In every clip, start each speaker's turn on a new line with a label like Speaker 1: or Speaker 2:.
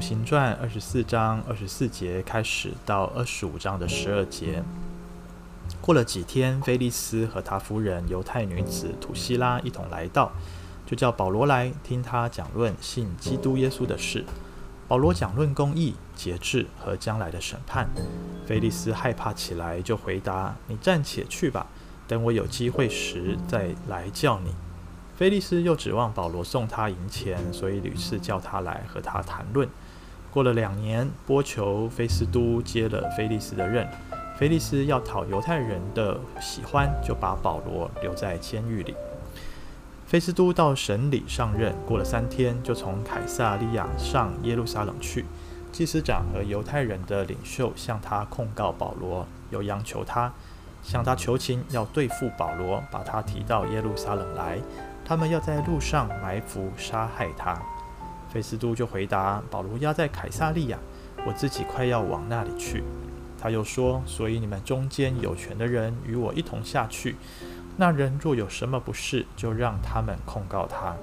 Speaker 1: 行传二十四章二十四节开始到二十五章的十二节。过了几天，菲利斯和他夫人犹太女子土西拉一同来到，就叫保罗来听他讲论信基督耶稣的事。保罗讲论公义、节制和将来的审判。菲利斯害怕起来，就回答：“你暂且去吧，等我有机会时再来叫你。”菲利斯又指望保罗送他银钱，所以屡次叫他来和他谈论。过了两年，波求菲斯都接了菲利斯的任。菲利斯要讨犹太人的喜欢，就把保罗留在监狱里。菲斯都到省里上任，过了三天，就从凯撒利亚上耶路撒冷去。祭司长和犹太人的领袖向他控告保罗，又央求他向他求情，要对付保罗，把他提到耶路撒冷来。他们要在路上埋伏杀害他。菲斯都就回答：“保罗押在凯撒利亚，我自己快要往那里去。”他又说：“所以你们中间有权的人与我一同下去。那人若有什么不是，就让他们控告他。”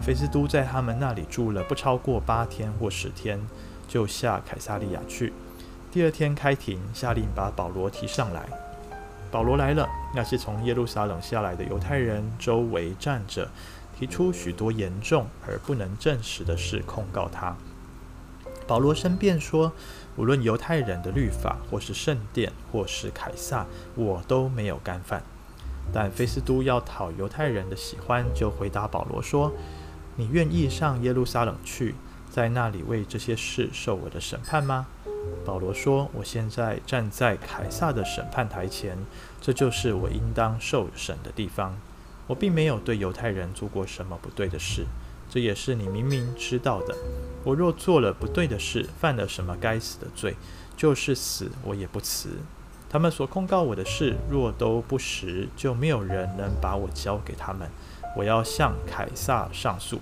Speaker 1: 菲斯都在他们那里住了不超过八天或十天，就下凯撒利亚去。第二天开庭，下令把保罗提上来。保罗来了，那些从耶路撒冷下来的犹太人周围站着，提出许多严重而不能证实的事控告他。保罗申辩说，无论犹太人的律法，或是圣殿，或是凯撒，我都没有干犯。但菲斯都要讨犹太人的喜欢，就回答保罗说：“你愿意上耶路撒冷去，在那里为这些事受我的审判吗？”保罗说：“我现在站在凯撒的审判台前，这就是我应当受审的地方。我并没有对犹太人做过什么不对的事，这也是你明明知道的。我若做了不对的事，犯了什么该死的罪，就是死我也不辞。他们所控告我的事，若都不实，就没有人能把我交给他们。我要向凯撒上诉。”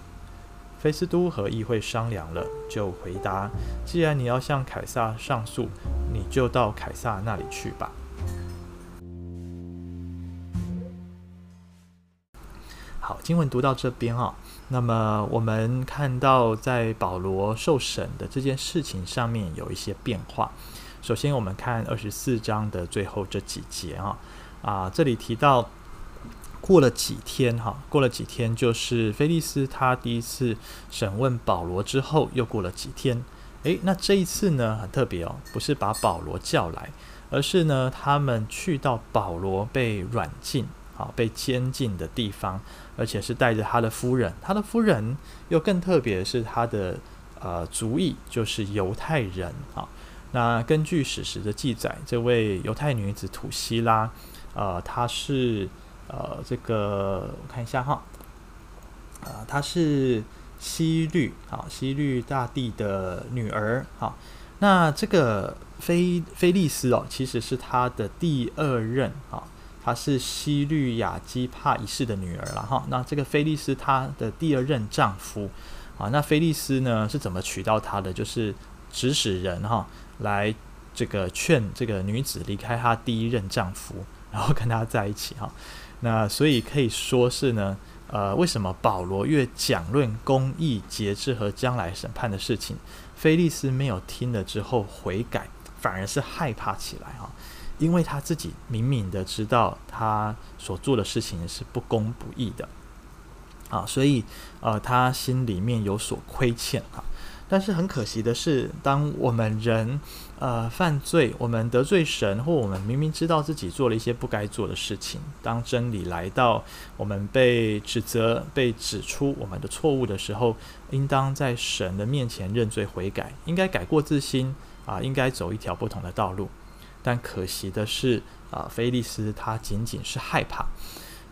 Speaker 1: 菲斯都和议会商量了，就回答：“既然你要向凯撒上诉，你就到凯撒那里去吧。”好，经文读到这边啊，那么我们看到在保罗受审的这件事情上面有一些变化。首先，我们看二十四章的最后这几节啊，啊，这里提到。过了几天，哈，过了几天，就是菲利斯他第一次审问保罗之后，又过了几天，诶，那这一次呢，很特别哦，不是把保罗叫来，而是呢，他们去到保罗被软禁，啊，被监禁的地方，而且是带着他的夫人，他的夫人又更特别是他的呃族裔，就是犹太人，啊，那根据史实的记载，这位犹太女子土西拉，呃，她是。呃，这个我看一下哈，呃，她是西律啊，西律大帝的女儿啊。那这个菲菲利斯哦，其实是他的第二任啊，她是西律亚基帕一世的女儿了哈。那这个菲利斯她的第二任丈夫啊，那菲利斯呢是怎么娶到她的？就是指使人哈来这个劝这个女子离开她第一任丈夫，然后跟她在一起哈。那所以可以说是呢，呃，为什么保罗越讲论公义、节制和将来审判的事情，菲利斯没有听了之后悔改，反而是害怕起来哈？因为他自己明明的知道他所做的事情是不公不义的啊，所以呃，他心里面有所亏欠哈。但是很可惜的是，当我们人呃犯罪，我们得罪神，或我们明明知道自己做了一些不该做的事情，当真理来到，我们被指责、被指出我们的错误的时候，应当在神的面前认罪悔改，应该改过自新啊，应该走一条不同的道路。但可惜的是啊，菲利斯他仅仅是害怕，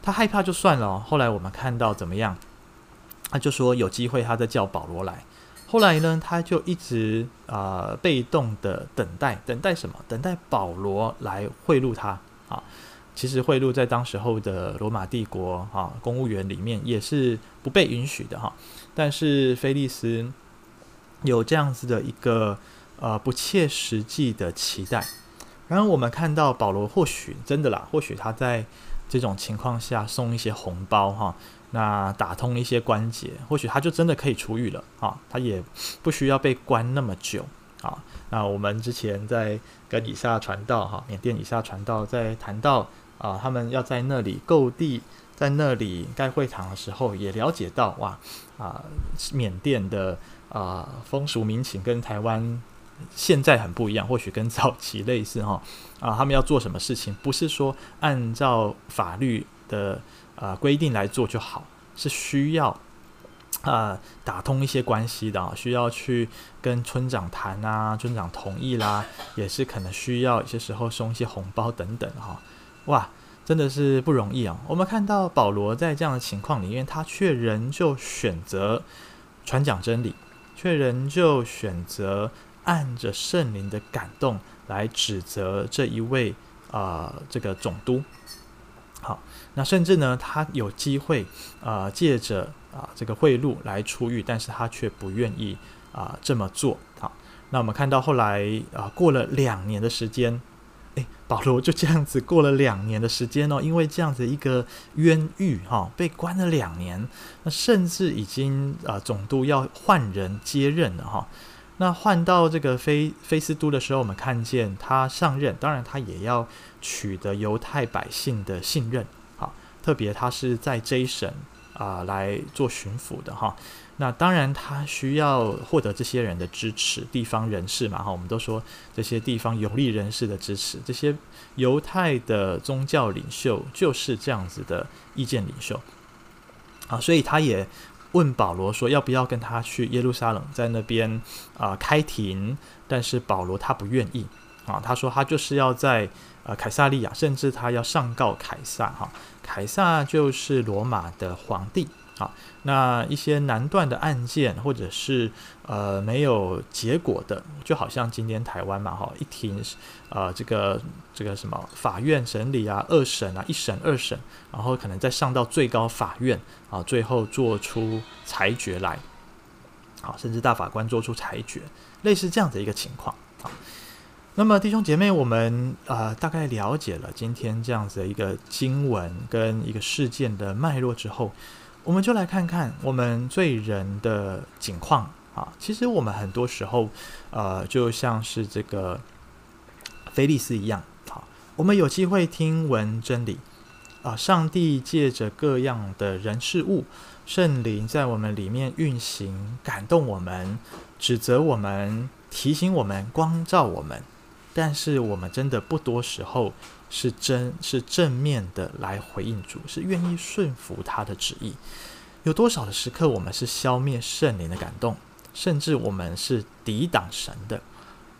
Speaker 1: 他害怕就算了。后来我们看到怎么样？他就说有机会，他再叫保罗来。后来呢，他就一直啊、被动的等待，等待什么？等待保罗来贿赂他啊。其实贿赂在当时候的罗马帝国啊，公务员里面也是不被允许的哈、但是菲利斯有这样子的一个呃不切实际的期待。然我们看到保罗或许真的啦，或许他在这种情况下送一些红包哈，那打通一些关节，或许他就真的可以出狱了啊，他也不需要被关那么久啊。那我们之前在跟以下传道哈，缅甸以下传道在谈到啊，他们要在那里购地，在那里盖会堂的时候，也了解到哇啊，缅甸的啊风俗民情跟台湾现在很不一样，或许跟早期类似哈啊，他们要做什么事情，不是说按照法律的啊规定来做就好，是需要。啊，打通一些关系的，需要去跟村长谈啊，村长同意啦，也是可能需要有些时候送一些红包等等哈。哇，真的是不容易啊！我们看到保罗在这样的情况里面，他却仍旧选择传讲真理，却仍旧选择按着圣灵的感动来指责这一位啊、这个总督。好，那甚至呢，他有机会啊，借着啊这个贿赂来出狱，但是他却不愿意啊这么做。好，那我们看到后来啊，过了两年的时间，诶，保罗就这样子过了两年的时间哦，因为这样子一个冤狱哈，被关了两年，那甚至已经啊总督要换人接任了哈。那换到这个菲菲斯都的时候，我们看见他上任，当然他也要取得犹太百姓的信任，好，特别他是在这一省啊来做巡抚的哈。那当然他需要获得这些人的支持，地方人士嘛哈，我们都说这些地方有利人士的支持，这些犹太的宗教领袖就是这样子的意见领袖，啊，所以他也。问保罗说：“要不要跟他去耶路撒冷，在那边啊、开庭？”但是保罗他不愿意啊，他说他就是要在呃凯撒利亚，甚至他要上告凯撒哈。凯撒就是罗马的皇帝。好，那一些难断的案件，或者是呃没有结果的，就好像今天台湾嘛，哈，一庭，呃，这个这个什么法院审理啊，二审啊，一审二审，然后可能再上到最高法院啊，最后做出裁决来，好，甚至大法官做出裁决，类似这样的一个情况。好，那么弟兄姐妹，我们呃大概了解了今天这样子的一个经文跟一个事件的脉络之后。我们就来看看我们罪人的景况啊。其实我们很多时候，呃，就像是这个菲利斯一样，好，我们有机会听闻真理啊。上帝借着各样的人事物，圣灵在我们里面运行，感动我们，指责我们，提醒我们，光照我们。但是我们真的不多时候是真是正面的来回应主，是愿意顺服他的旨意。有多少的时刻，我们是消灭圣灵的感动，甚至我们是抵挡神的。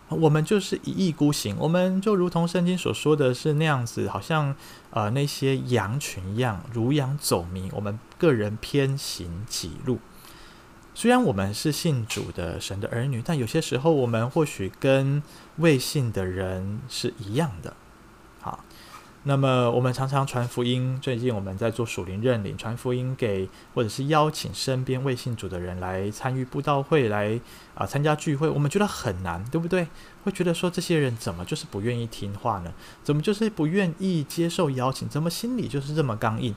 Speaker 1: 我们就是一意孤行，我们就如同圣经所说的是那样子，好像呃那些羊群一样，如羊走迷。我们个人偏行己路。虽然我们是信主的神的儿女，但有些时候我们或许跟未信的人是一样的。那么我们常常传福音。最近我们在做属灵认领，传福音给或者是邀请身边未信主的人来参与布道会，来啊、参加聚会。我们觉得很难，对不对？会觉得说，这些人怎么就是不愿意听话呢？怎么就是不愿意接受邀请？怎么心里就是这么刚硬？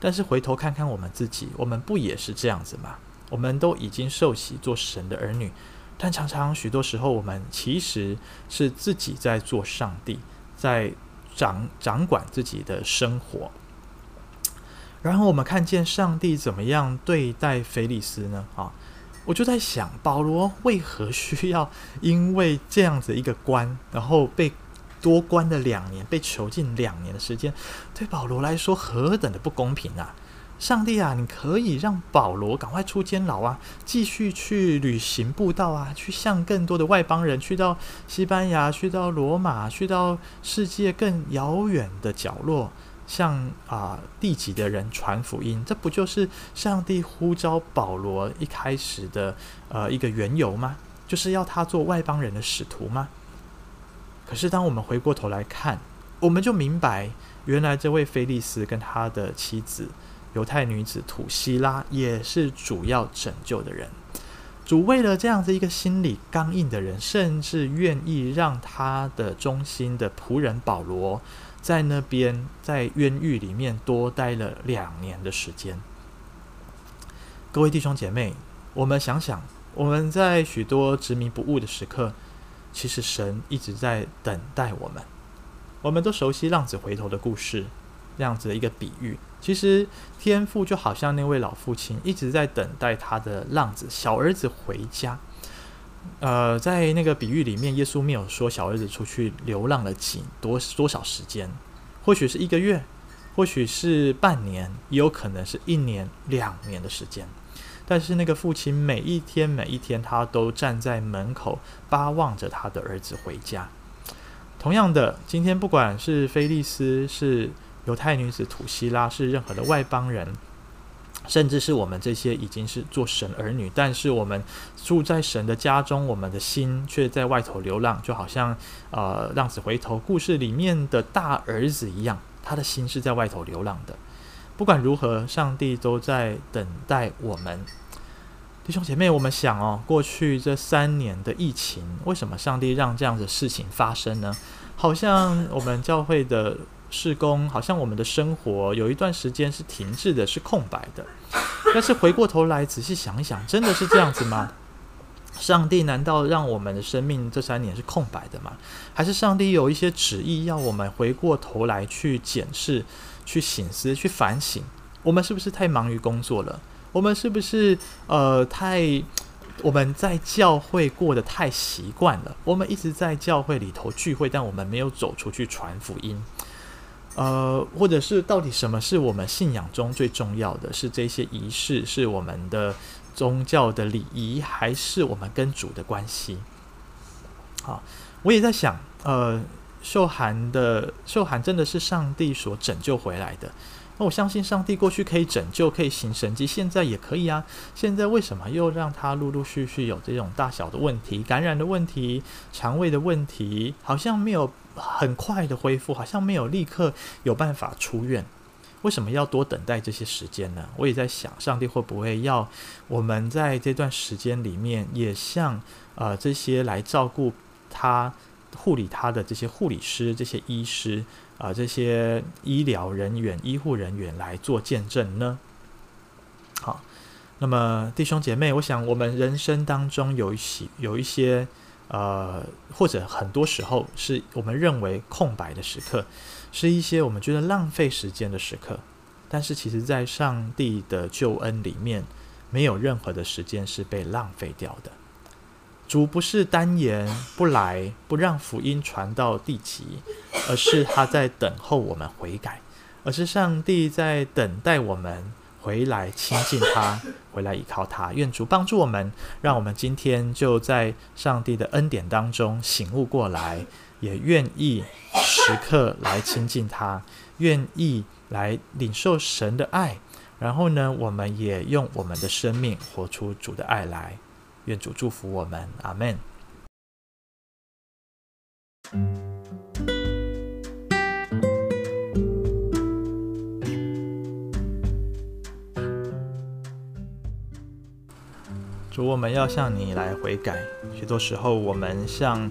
Speaker 1: 但是回头看看我们自己，我们不也是这样子吗？我们都已经受洗做神的儿女，但常常许多时候，我们其实是自己在做上帝，在掌掌管自己的生活。然后我们看见上帝怎么样对待菲利斯呢？啊，我就在想，保罗为何需要因为这样子一个官，然后被多关了两年，被囚禁两年的时间，对保罗来说何等的不公平啊！上帝啊，你可以让保罗赶快出监牢啊，继续去旅行布道啊，去向更多的外邦人，去到西班牙，去到罗马，去到世界更遥远的角落，向啊、地极的人传福音。这不就是上帝呼召保罗一开始的呃一个缘由吗？就是要他做外邦人的使徒吗？可是当我们回过头来看，我们就明白，原来这位菲利斯跟他的妻子。犹太女子土西拉也是主要拯救的人。主为了这样子一个心里刚硬的人，甚至愿意让他的忠心的仆人保罗在那边在冤狱里面多待了两年的时间。各位弟兄姐妹，我们想想，我们在许多执迷不悟的时刻，其实神一直在等待我们。我们都熟悉浪子回头的故事，这样子的一个比喻。其实天父就好像那位老父亲，一直在等待他的浪子小儿子回家。呃，在那个比喻里面，耶稣没有说小儿子出去流浪了几多多少时间，或许是一个月，或许是半年，也有可能是一年、两年的时间。但是那个父亲每一天每一天，他都站在门口巴望着他的儿子回家。同样的，今天不管是菲利斯，是犹太女子土西拉，是任何的外邦人。甚至是我们这些已经是做神儿女，但是我们住在神的家中，我们的心却在外头流浪，就好像呃浪子回头故事里面的大儿子一样，他的心是在外头流浪的。不管如何，上帝都在等待我们。弟兄姐妹，我们想哦，过去这三年的疫情，为什么上帝让这样的事情发生呢？好像我们教会的。事工好像我们的生活有一段时间是停滞的，是空白的。但是回过头来仔细想一想，真的是这样子吗？上帝难道让我们的生命这三年是空白的吗？还是上帝有一些旨意要我们回过头来去检视、去省思、去反省？我们是不是太忙于工作了？我们是不是呃太我们在教会过得太习惯了？我们一直在教会里头聚会，但我们没有走出去传福音。呃，或者是到底什么是我们信仰中最重要的？是这些仪式，是我们的宗教的礼仪，还是我们跟主的关系？好，我也在想，呃，秀涵的秀涵真的是上帝所拯救回来的。那我相信上帝过去可以拯救，可以行神迹，现在也可以啊。现在为什么又让他陆陆续续有这种大小的问题、感染的问题、肠胃的问题，好像没有？很快的恢复，好像没有立刻有办法出院。为什么要多等待这些时间呢？我也在想，上帝会不会要我们在这段时间里面，也像呃这些来照顾他、护理他的这些护理师、这些医师啊、这些医疗人员、医护人员来做见证呢？好，那么弟兄姐妹，我想我们人生当中有一些有一些。呃，或者很多时候是我们认为空白的时刻，是一些我们觉得浪费时间的时刻。但是，其实，在上帝的救恩里面，没有任何的时间是被浪费掉的。主不是单言不来，不让福音传到地极，而是他在等候我们悔改，而是上帝在等待我们。回来亲近他，回来依靠他，愿主帮助我们，让我们今天就在上帝的恩典当中醒悟过来，也愿意时刻来亲近他，愿意来领受神的爱。然后呢，我们也用我们的生命活出主的爱来。愿主祝福我们，阿门。主，我们要向你来悔改。许多时候，我们像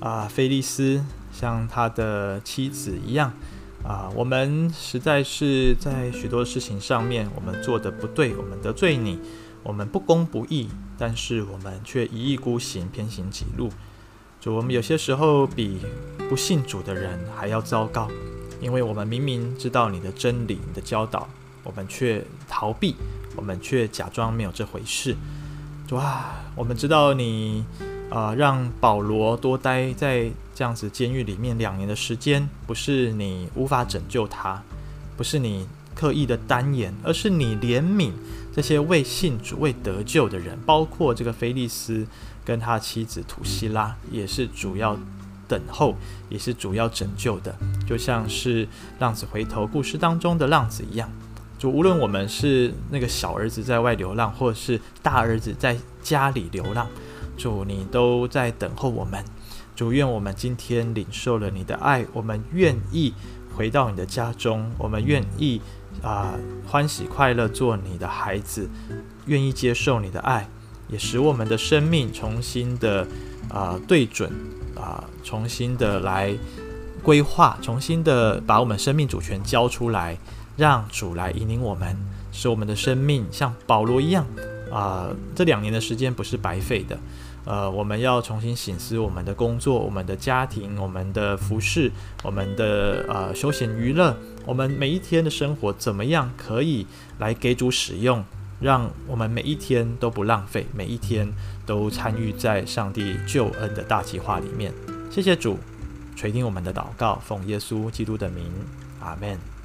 Speaker 1: 啊、菲利斯，像他的妻子一样啊、我们实在是在许多事情上面，我们做的不对，我们得罪你，我们不公不义，但是我们却一意孤行，偏行己路。主，我们有些时候比不信主的人还要糟糕，因为我们明明知道你的真理、你的教导，我们却逃避，我们却假装没有这回事。主啊，我们知道你啊、让保罗多待在这样子监狱里面两年的时间，不是你无法拯救他，不是你刻意的单言，而是你怜悯这些未信主、未得救的人，包括这个菲利斯跟他妻子土西拉，也是主要等候，也是主要拯救的，就像是浪子回头故事当中的浪子一样。主，无论我们是那个小儿子在外流浪，或者是大儿子在家里流浪，主，你都在等候我们。主，愿我们今天领受了你的爱，我们愿意回到你的家中，我们愿意啊、欢喜快乐做你的孩子，愿意接受你的爱，也使我们的生命重新的啊、对准啊、重新的来规划，重新的把我们生命主权交出来，让主来引领我们，使我们的生命像保罗一样啊、这两年的时间不是白费的。呃，我们要重新省思我们的工作、我们的家庭、我们的服饰、我们的呃休闲娱乐，我们每一天的生活怎么样可以来给主使用，让我们每一天都不浪费，每一天都参与在上帝救恩的大计划里面。谢谢主。垂听我们的祷告，奉耶稣基督的名，阿门。